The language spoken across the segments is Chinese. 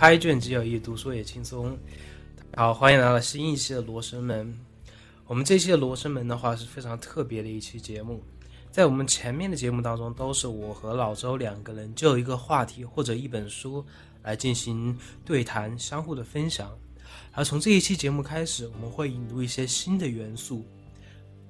开卷即有益，读书也轻松。好，欢迎来到新一期的《罗生门》。我们这期的《罗生门》的话是非常特别的一期节目。在我们前面的节目当中，都是我和老周两个人就一个话题或者一本书来进行对谈，相互的分享。而从这一期节目开始，我们会引入一些新的元素。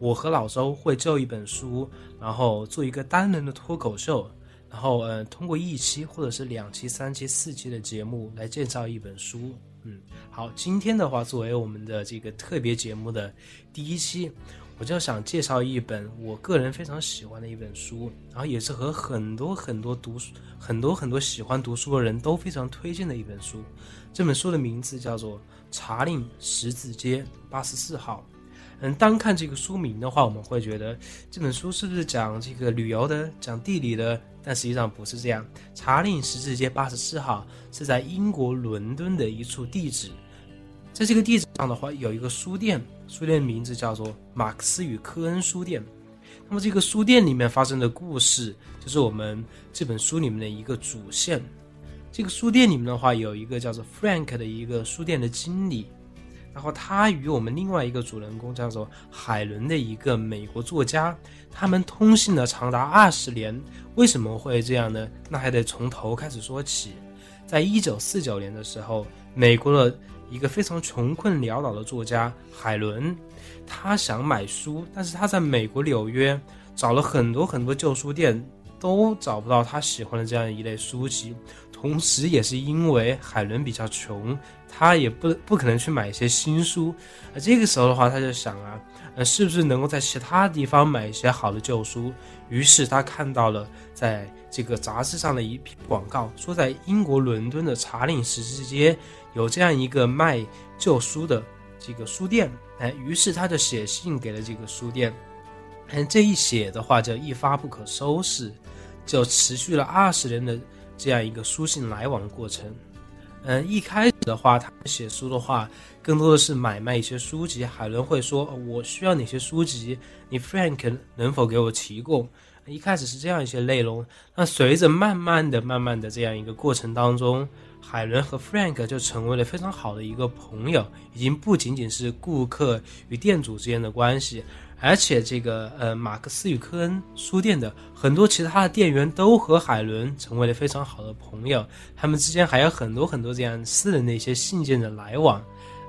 我和老周会就一本书，然后做一个单人的脱口秀。然后，呃，通过一期或者是两期、三期、四期的节目来介绍一本书。嗯，好，今天的话，作为我们的这个特别节目的第一期，我就想介绍一本我个人非常喜欢的一本书，然后也是和很多很多读书、很多很多喜欢读书的人都非常推荐的一本书。这本书的名字叫做《查令十字街八十四号》。嗯，单看这个书名的话，我们会觉得这本书是不是讲这个旅游的、讲地理的？但实际上不是这样。查令十字街八十四号是在英国伦敦的一处地址，在这个地址上的话，有一个书店，书店名字叫做马克思与科恩书店。那么这个书店里面发生的故事，就是我们这本书里面的一个主线。这个书店里面的话，有一个叫做 Frank 的一个书店的经理。然后他与我们另外一个主人公叫做海伦的一个美国作家，他们通信了长达二十年。为什么会这样呢？那还得从头开始说起。在一九四九年的时候，美国的一个非常穷困潦倒的作家海伦，他想买书，但是他在美国纽约找了很多很多旧书店，都找不到他喜欢的这样一类书籍。同时，也是因为海伦比较穷。他也不不可能去买一些新书，而这个时候的话，他就想啊，呃，是不是能够在其他地方买一些好的旧书？于是他看到了在这个杂志上的一篇广告，说在英国伦敦的查令十字街有这样一个卖旧书的这个书店，哎，于是他就写信给了这个书店，嗯，这一写的话就一发不可收拾，就持续了二十年的这样一个书信来往的过程。嗯，一开始的话，他写书的话，更多的是买卖一些书籍。海伦会说：“我需要哪些书籍？你 Frank 能否给我提供？”一开始是这样一些内容。那随着慢慢的、慢慢的这样一个过程当中，海伦和 Frank 就成为了非常好的一个朋友，已经不仅仅是顾客与店主之间的关系。而且这个呃，马克思与科恩书店的很多其他的店员都和海伦成为了非常好的朋友，他们之间还有很多很多这样私人的一些信件的来往。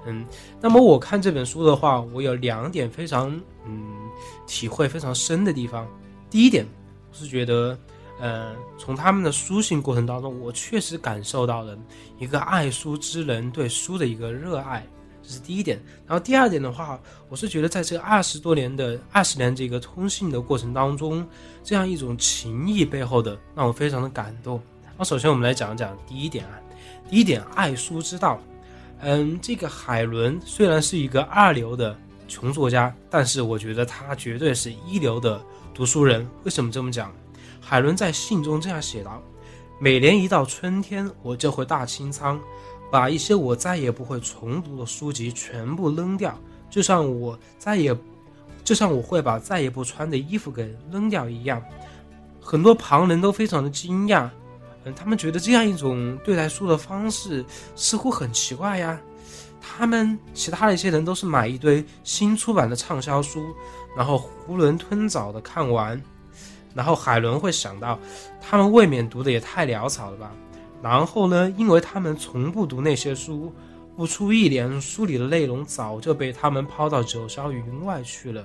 嗯，那么我看这本书的话，我有两点非常嗯体会非常深的地方。第一点，我是觉得，呃，从他们的书信过程当中，我确实感受到了一个爱书之人对书的一个热爱。这是第一点，然后第二点的话，我是觉得在这二十多年的二十年这个通信的过程当中，这样一种情谊背后的让我非常的感动。那首先我们来讲讲第一点啊，第一点爱书之道。嗯，这个海伦虽然是一个二流的穷作家，但是我觉得他绝对是一流的读书人。为什么这么讲？海伦在信中这样写道：每年一到春天，我就会大清仓。把一些我再也不会重读的书籍全部扔掉，就像我再也，就像我会把再也不穿的衣服给扔掉一样。很多旁人都非常的惊讶，嗯，他们觉得这样一种对待书的方式似乎很奇怪呀。他们其他的一些人都是买一堆新出版的畅销书，然后囫囵吞枣的看完，然后海伦会想到，他们未免读的也太潦草了吧。然后呢？因为他们从不读那些书，不出一年，书里的内容早就被他们抛到九霄云外去了。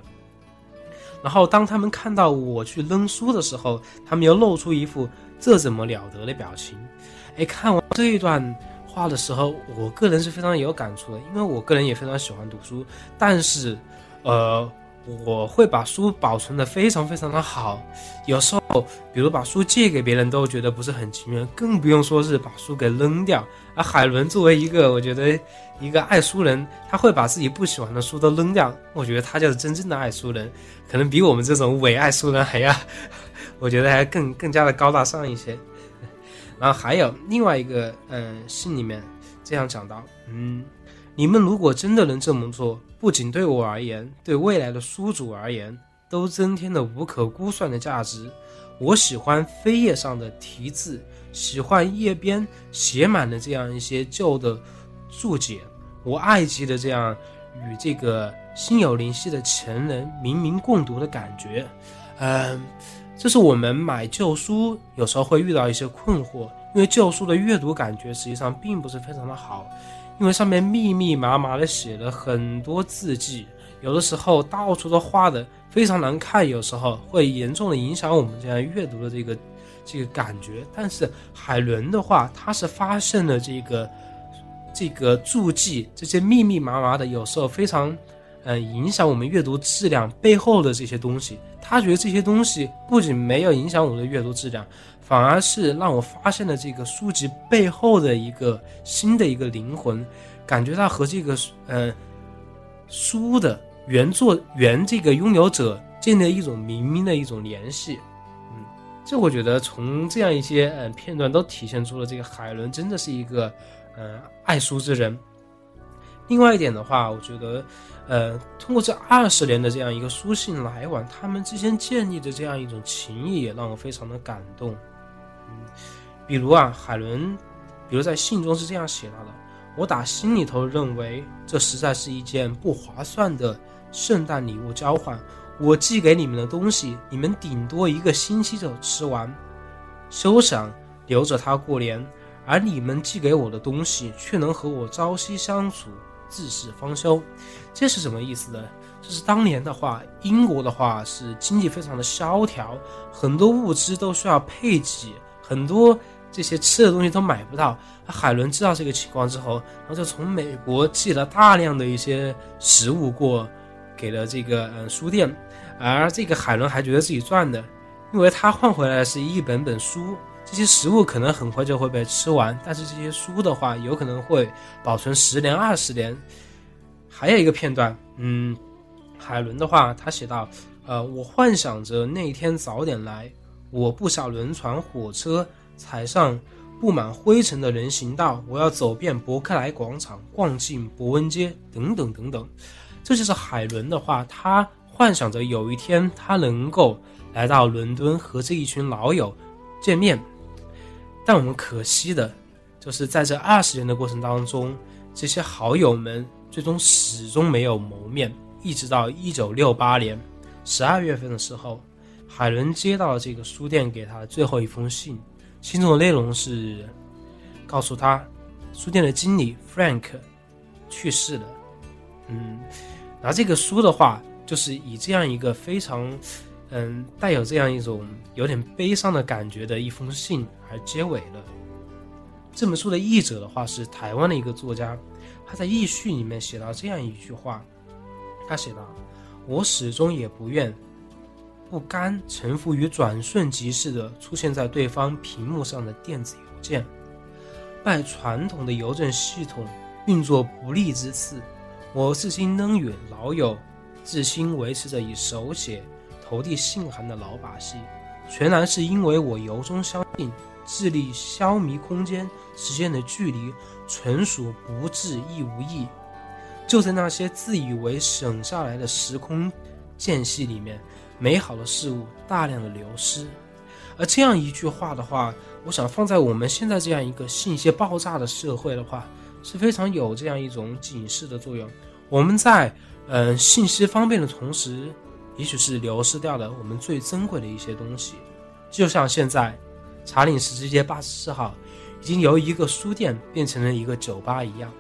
然后当他们看到我去扔书的时候，他们又露出一副这怎么了得的表情。哎，看完这一段话的时候，我个人是非常有感触的，因为我个人也非常喜欢读书，但是，呃。我会把书保存的非常非常的好，有时候，比如把书借给别人，都觉得不是很情愿，更不用说是把书给扔掉。而海伦作为一个，我觉得一个爱书人，他会把自己不喜欢的书都扔掉，我觉得他就是真正的爱书人，可能比我们这种伪爱书人还要，我觉得还更更加的高大上一些。然后还有另外一个，嗯，信里面这样讲到，嗯。你们如果真的能这么做，不仅对我而言，对未来的书主而言，都增添了无可估算的价值。我喜欢扉页上的题字，喜欢页边写满了这样一些旧的注解。我爱极了这样与这个心有灵犀的前人冥冥共读的感觉。嗯，这是我们买旧书有时候会遇到一些困惑，因为旧书的阅读感觉实际上并不是非常的好，因为上面密密麻麻的写了很多字迹。有的时候到处都画的非常难看，有时候会严重的影响我们这样阅读的这个这个感觉。但是海伦的话，他是发现了这个这个注记这些密密麻麻的，有时候非常嗯影响我们阅读质量背后的这些东西。他觉得这些东西不仅没有影响我们的阅读质量，反而是让我发现了这个书籍背后的一个新的一个灵魂，感觉到和这个嗯书的。原作原这个拥有者建立了一种明明的一种联系，嗯，这我觉得从这样一些嗯片段都体现出了这个海伦真的是一个嗯爱书之人。另外一点的话，我觉得，呃，通过这二十年的这样一个书信来往，他们之间建立的这样一种情谊也让我非常的感动。比如啊，海伦，比如在信中是这样写到的：“我打心里头认为，这实在是一件不划算的。”圣诞礼物交换，我寄给你们的东西，你们顶多一个星期就吃完，休想留着它过年；而你们寄给我的东西，却能和我朝夕相处，自是方休。这是什么意思呢？就是当年的话，英国的话是经济非常的萧条，很多物资都需要配给，很多这些吃的东西都买不到。海伦知道这个情况之后，然后就从美国寄了大量的一些食物过。给了这个嗯书店，而这个海伦还觉得自己赚的，因为他换回来的是一本本书，这些食物可能很快就会被吃完，但是这些书的话有可能会保存十年二十年。还有一个片段，嗯，海伦的话他写到，呃，我幻想着那一天早点来，我不下轮船火车，踩上布满灰尘的人行道，我要走遍伯克莱广场，逛进伯恩街，等等等等。这就是海伦的话，他幻想着有一天他能够来到伦敦和这一群老友见面，但我们可惜的，就是在这二十年的过程当中，这些好友们最终始终没有谋面。一直到一九六八年十二月份的时候，海伦接到了这个书店给他的最后一封信，信中的内容是告诉他，书店的经理 Frank 去世了。嗯。然后这个书的话，就是以这样一个非常，嗯，带有这样一种有点悲伤的感觉的一封信而结尾了。这本书的译者的话是台湾的一个作家，他在译序里面写到这样一句话，他写道：“我始终也不愿、不甘臣服于转瞬即逝的出现在对方屏幕上的电子邮件，拜传统的邮政系统运作不利之赐。”我至今仍与老友至今维持着以手写投递信函的老把戏，全然是因为我由衷相信，致力消弭空间时间的距离，纯属不智亦无益。就在那些自以为省下来的时空间隙里面，美好的事物大量的流失。而这样一句话的话，我想放在我们现在这样一个信息爆炸的社会的话，是非常有这样一种警示的作用。我们在嗯信息方便的同时，也许是流失掉了我们最珍贵的一些东西。就像现在，查理十字街八十四号已经由一个书店变成了一个酒吧一样。